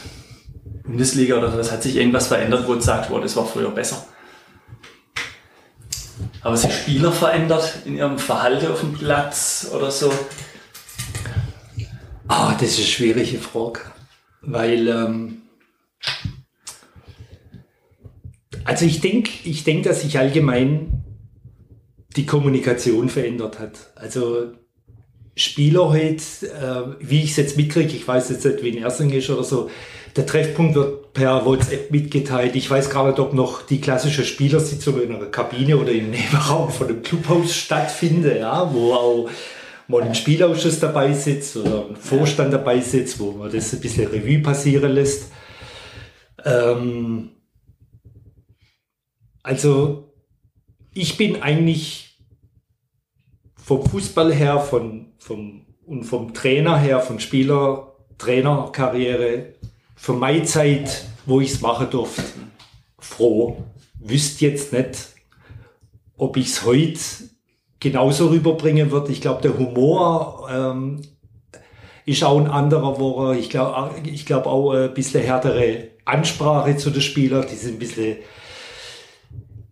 Bundesliga oder was, hat sich irgendwas verändert, wo sagst, wow, das war früher besser? Aber sich Spieler verändert in ihrem Verhalten auf dem Platz oder so? Ah, das ist eine schwierige Frage. Weil, ähm, also ich denke, ich denk, dass sich allgemein die Kommunikation verändert hat. Also Spieler heute, äh, wie ich es jetzt mitkriege, ich weiß jetzt nicht, wie in Ersing ist oder so, der Treffpunkt wird per WhatsApp mitgeteilt. Ich weiß gar nicht, ob noch die klassische Spielersitzung in einer Kabine oder im Nebenraum von einem Clubhaus stattfindet, ja, wo auch mal ein Spielausschuss dabei sitzt oder ein Vorstand dabei sitzt, wo man das ein bisschen Revue passieren lässt. Ähm, also ich bin eigentlich vom Fußball her, von, vom, und vom Trainer her, von Spieler, Trainerkarriere für meine Zeit, wo ich es machen durfte, froh. Wüsste jetzt nicht, ob ich es heute genauso rüberbringen würde. Ich glaube, der Humor ähm, ist auch ein anderer, wo ich glaube ich glaub auch ein bisschen härtere Ansprache zu den Spielern, die sind ein bisschen,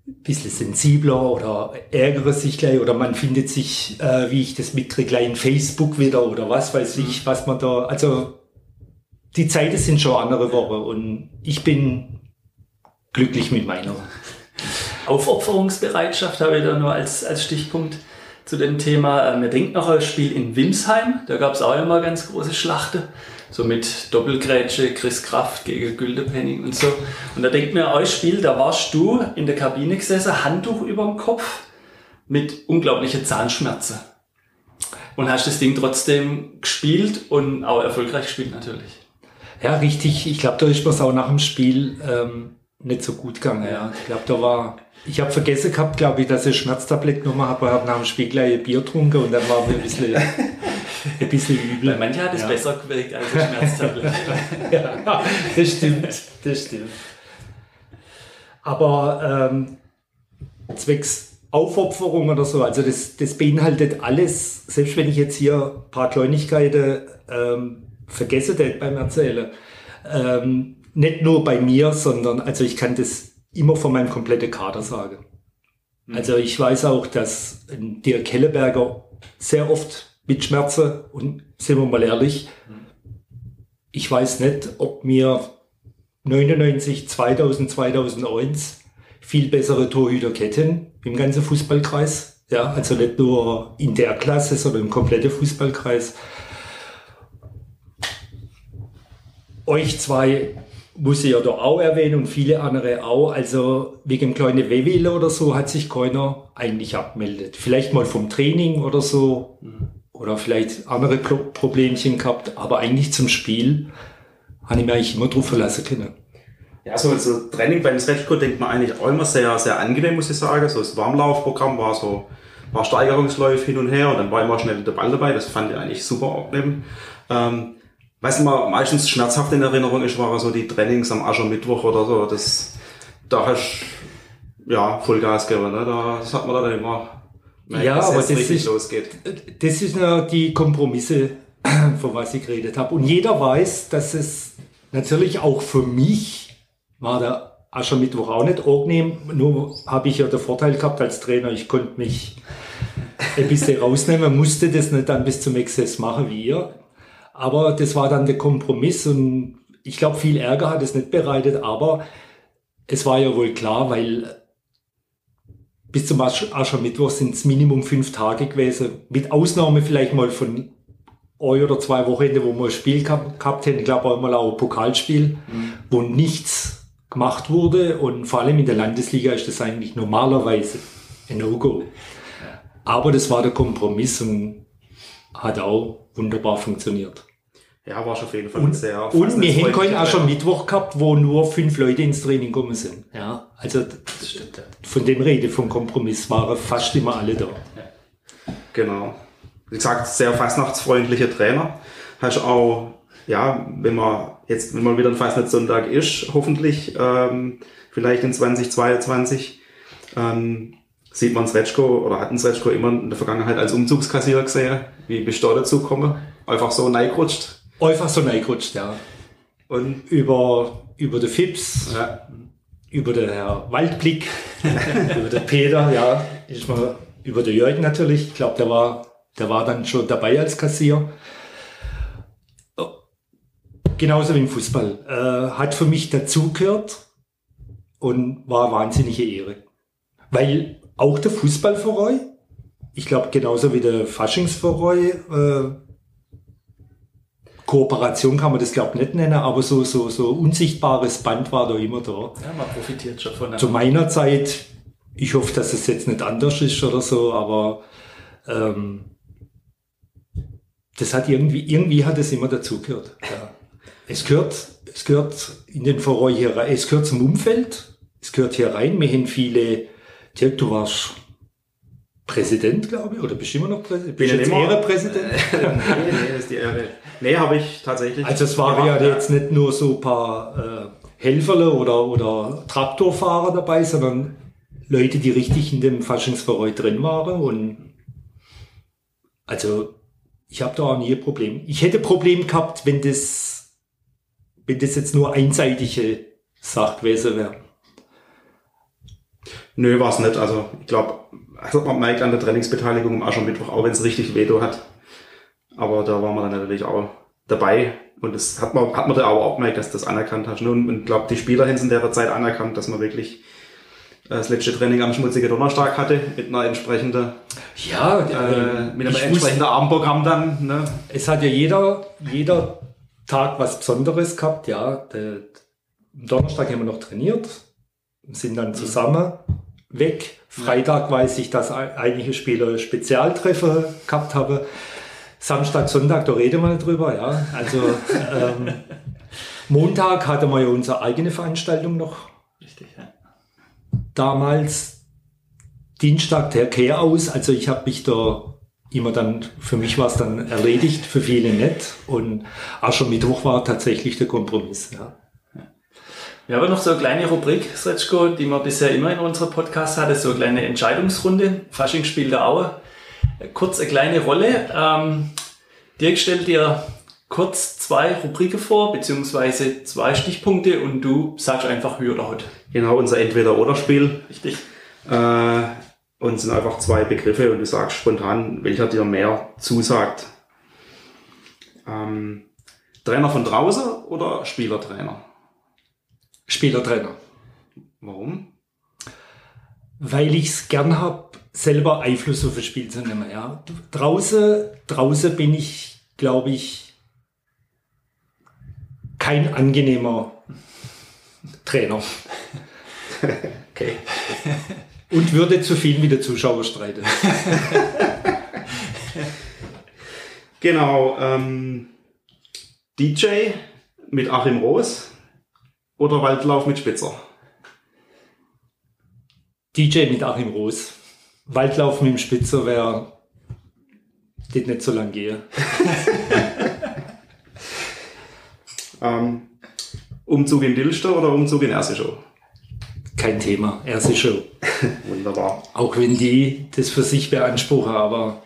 bisschen sensibler oder ärgere sich gleich oder man findet sich, äh, wie ich das mitkriege, gleich in Facebook wieder oder was weiß ich, was man da, also die Zeiten sind schon andere Woche und ich bin glücklich mit meiner. Aufopferungsbereitschaft habe ich da nur als, als Stichpunkt zu dem Thema. Mir denkt noch ein Spiel in Wimsheim, da gab es auch immer ganz große Schlachten, so mit Doppelgrätsche, Chris Kraft gegen Güldepenning und so. Und da denkt mir, euer Spiel, da warst du in der Kabine gesessen, Handtuch über dem Kopf, mit unglaublichen Zahnschmerzen. Und hast das Ding trotzdem gespielt und auch erfolgreich gespielt natürlich. Ja, richtig. Ich glaube, da ist mir auch nach dem Spiel ähm, nicht so gut gegangen. Ja. Ich glaube, da war. Ich habe vergessen gehabt, glaube ich, dass ich Schmerztablett genommen habe, habe nach dem Spiel gleich ein Bier getrunken und dann war mir ein bisschen, ein bisschen übel. Weil manche hat es ja. besser gewirkt als ein Schmerztablett. ja, das stimmt. Das stimmt. Aber ähm, zwecks Aufopferung oder so, also das, das beinhaltet alles, selbst wenn ich jetzt hier ein paar Kleinigkeiten ähm, vergesse beim Erzählen. Ähm, nicht nur bei mir, sondern also ich kann das immer von meinem kompletten Kader sagen. Mhm. Also ich weiß auch, dass Dirk Helleberger sehr oft mit Schmerzen und sind wir mal ehrlich, ich weiß nicht, ob mir 99, 2000, 2001 viel bessere Torhüterketten im ganzen Fußballkreis. Ja, also nicht nur in der Klasse, sondern im kompletten Fußballkreis. euch zwei muss ich ja doch auch erwähnen und viele andere auch. Also wegen kleine Wehwille oder so hat sich keiner eigentlich abgemeldet. Vielleicht mal vom Training oder so oder vielleicht andere Problemchen gehabt, aber eigentlich zum Spiel habe ich mir eigentlich immer drauf verlassen können. Ja, so, so Training beim Stretchcode denkt man eigentlich auch immer sehr, sehr angenehm, muss ich sagen. So das Warmlaufprogramm war so ein paar Steigerungsläufe hin und her und dann war immer schnell der Ball dabei. Das fand ich eigentlich super angenehm. Ähm, was immer meistens schmerzhaft in Erinnerung ist, war so die Trainings am Aschermittwoch oder so. Das, da hast ja Vollgas gegeben, ne? Da, das hat man dann immer. Ja, aber das ist, losgeht. das ist ja die Kompromisse, von was ich geredet habe. Und jeder weiß, dass es natürlich auch für mich war der Aschermittwoch auch nicht angenehm. Nur habe ich ja den Vorteil gehabt als Trainer, ich konnte mich ein bisschen rausnehmen, musste das nicht dann bis zum Exzess machen wie ihr. Aber das war dann der Kompromiss und ich glaube, viel Ärger hat es nicht bereitet, aber es war ja wohl klar, weil bis zum Aschermittwoch sind es Minimum fünf Tage gewesen, mit Ausnahme vielleicht mal von ein oder zwei Wochenende, wo wir ein Spiel gehabt hätten, ich glaube auch mal auch ein Pokalspiel, mhm. wo nichts gemacht wurde und vor allem in der Landesliga ist das eigentlich normalerweise ein No-Go. Aber das war der Kompromiss und hat auch wunderbar funktioniert. Ja, war schon auf jeden Fall und, sehr Und wir haben heute auch schon Mittwoch gehabt, wo nur fünf Leute ins Training gekommen sind. Ja, also stimmt, von dem Rede vom Kompromiss waren fast immer alle da. Genau. Wie gesagt, sehr fastnachtsfreundliche Trainer. Hast auch, ja, wenn man jetzt, wenn man wieder ein Fastnachtssonntag ist, hoffentlich, ähm, vielleicht in 2022, ähm, sieht man Sretschko oder hat ein Sretschko immer in der Vergangenheit als Umzugskassierer gesehen. Wie bist du da dazu gekommen? Einfach so reingerutscht? Einfach so reingerutscht, ja. Und über, über den Fips, ja. über den Herr Waldblick, über den Peter, ja, ist mal über den Jürgen natürlich. Ich glaube, der war, der war dann schon dabei als Kassier. Genauso wie im Fußball. Äh, hat für mich dazugehört und war wahnsinnige Ehre. Weil auch der Fußballverein ich glaube, genauso wie der Faschingsverreu, äh, Kooperation kann man das glaube ich nicht nennen, aber so, so, so unsichtbares Band war da immer da. Ja, man profitiert schon von Zu meiner Zeit, ich hoffe, dass es jetzt nicht anders ist oder so, aber ähm, das hat irgendwie, irgendwie hat es immer dazugehört. Ja. Es gehört, es gehört in den Verreu hier rein, es gehört zum Umfeld, es gehört hier rein. Wir haben viele, Dirk, du warst Präsident, glaube ich, oder bist du immer noch Präsident? Bin jetzt immer- Ehrenpräsident? nee, nee, das ist die Ehre. Nee, habe ich tatsächlich. Also es waren ja jetzt nicht nur so ein paar äh, Helferle oder, oder Traktorfahrer dabei, sondern Leute, die richtig in dem Faschingsverreu drin waren. Und also ich habe da auch nie ein Problem. Ich hätte ein Problem gehabt, wenn das, wenn das jetzt nur einseitige Sache gewesen wäre. Nö, war es nicht. Also ich glaube, also man merkt an der Trainingsbeteiligung am Aschermittwoch, auch wenn es richtig Veto hat. Aber da waren wir dann natürlich auch dabei. Und das hat man, hat man da auch gemerkt, dass das anerkannt hast. Und ich glaube, die Spieler haben es in der Zeit anerkannt, dass man wirklich äh, das letzte Training am schmutzigen Donnerstag hatte, mit einer entsprechenden, Ja, äh, mit einem entsprechenden Abendprogramm dann. Ne? es hat ja jeder, jeder Tag was Besonderes gehabt, ja. Der, am Donnerstag haben wir noch trainiert, sind dann zusammen weg. Freitag weiß ich, dass ein- einige Spieler Spezialtreffer gehabt haben. Samstag, Sonntag, da reden wir drüber, ja. Also ähm, Montag hatten wir ja unsere eigene Veranstaltung noch Richtig, ja. damals Dienstag der Kehr aus. Also ich habe mich da immer dann, für mich war es dann erledigt, für viele nicht. Und Aschermittwoch war tatsächlich der Kompromiss. Ja. Wir haben noch so eine kleine Rubrik, Sretschko, die wir bisher immer in unserem Podcast hatte, so eine kleine Entscheidungsrunde. Fasching spielt der Aue. Kurz eine kleine Rolle. Ähm, Dirk stellt dir kurz zwei Rubriken vor, beziehungsweise zwei Stichpunkte und du sagst einfach Hü oder Hot. Genau, unser Entweder-Oder-Spiel. Richtig? Äh, und es sind einfach zwei Begriffe und du sagst spontan, welcher dir mehr zusagt. Ähm, Trainer von draußen oder Spielertrainer? Spielertrainer. Warum? Weil ich es gern habe, selber Einfluss auf das Spiel zu nehmen. Ja. Draußen, draußen bin ich, glaube ich, kein angenehmer Trainer. Okay. Und würde zu viel mit den Zuschauern streiten. Genau. Ähm, DJ mit Achim Roos oder Waldlauf mit Spitzer? DJ mit Achim Roos. Waldlauf mit dem Spitzer wäre das nicht so lang gehe. Ähm, Umzug in Dilster oder Umzug in Ersischau? Kein Thema. Erste Show. Wunderbar. Auch wenn die das für sich beanspruchen, aber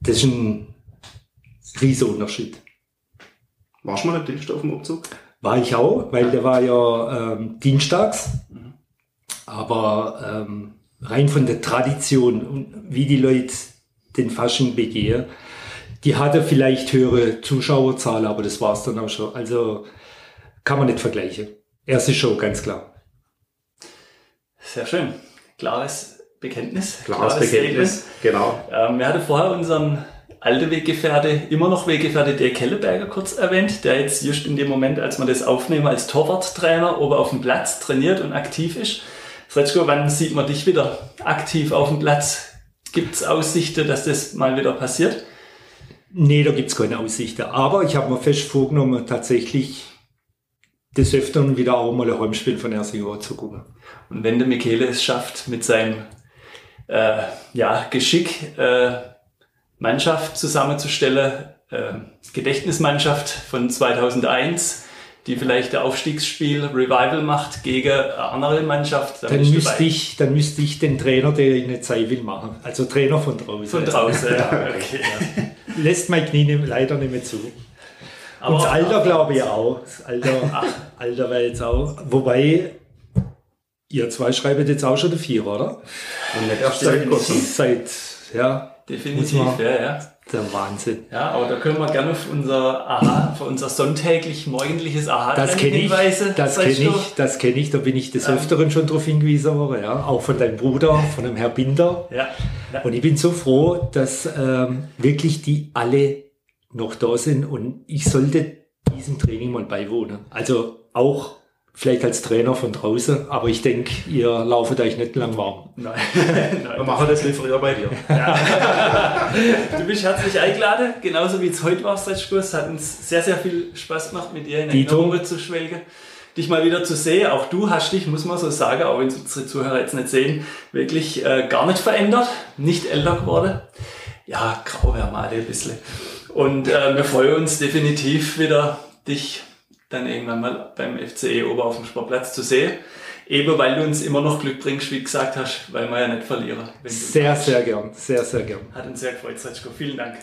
das ist ein riesiger Unterschied. Warst du mal in Dilster auf dem Umzug? War ich auch, weil der war ja ähm, dienstags. Aber ähm, rein von der Tradition und wie die Leute den Fasching begehen, die hatte vielleicht höhere Zuschauerzahl, aber das war's dann auch schon. Also kann man nicht vergleichen. Erste Show, ganz klar. Sehr schön. Klares Bekenntnis. Klares Bekenntnis. Genau. Ähm, wir hatten vorher unseren alten Weggefährte, immer noch Weggefährte Dirk Kelleberger kurz erwähnt, der jetzt just in dem Moment, als wir das aufnehmen, als Torwarttrainer oben auf dem Platz trainiert und aktiv ist. Fretschko, wann sieht man dich wieder aktiv auf dem Platz? Gibt es Aussichten, dass das mal wieder passiert? Nee, da gibt's keine Aussichten. Aber ich habe mir fest vorgenommen, tatsächlich des Öfteren wieder auch mal ein Heimspiel von Ersinger zu gucken. Und wenn der Michele es schafft, mit seinem äh, ja, Geschick äh, Mannschaft zusammenzustellen, äh, Gedächtnismannschaft von 2001, die vielleicht ein Aufstiegsspiel Revival macht gegen eine andere Mannschaft, Dann du müsste, dabei. ich, dann müsste ich den Trainer, der ich nicht sein will, machen. Also Trainer von draußen. von draußen. ja, okay. Lässt mein Knie nicht- leider nicht mehr zu. Und das Alter glaube ich auch. Das Alter, Alter wäre jetzt auch. Wobei, ihr zwei schreibt jetzt auch schon der Vier, oder? Und nicht erst seit. Seit, ja, Definitiv, ja, ja. der Wahnsinn. Ja, aber da können wir gerne auf unser Aha, für unser sonntäglich morgendliches Aha Das kenne ich, hinweisen. das kenne ich, das kenne ich, da bin ich des Öfteren schon drauf hingewiesen worden, ja. Auch von deinem Bruder, von dem Herr Binder. Ja, ja. Und ich bin so froh, dass ähm, wirklich die alle noch da sind und ich sollte diesem Training mal beiwohnen. Also auch vielleicht als Trainer von draußen, aber ich denke, ihr lauft euch nicht lang warm. Nein. Wir Nein. machen das viel früher bei dir. Du bist herzlich eingeladen, genauso wie es heute war, Stretchko. Es hat uns sehr, sehr viel Spaß gemacht, mit dir in Dito. Erinnerungen zu schwelgen. Dich mal wieder zu sehen. Auch du hast dich, muss man so sagen, auch wenn es unsere Zuhörer jetzt nicht sehen, wirklich äh, gar nicht verändert, nicht älter geworden. Ja, grau wäre mal ein bisschen. Und äh, wir freuen uns definitiv wieder, dich dann irgendwann mal beim FCE Ober auf dem Sportplatz zu sehen. Eben weil du uns immer noch Glück bringst, wie gesagt hast, weil wir ja nicht verlieren. Sehr, sehr gern. Sehr, sehr gern. Hat uns sehr gefreut, Satschko. Vielen Dank.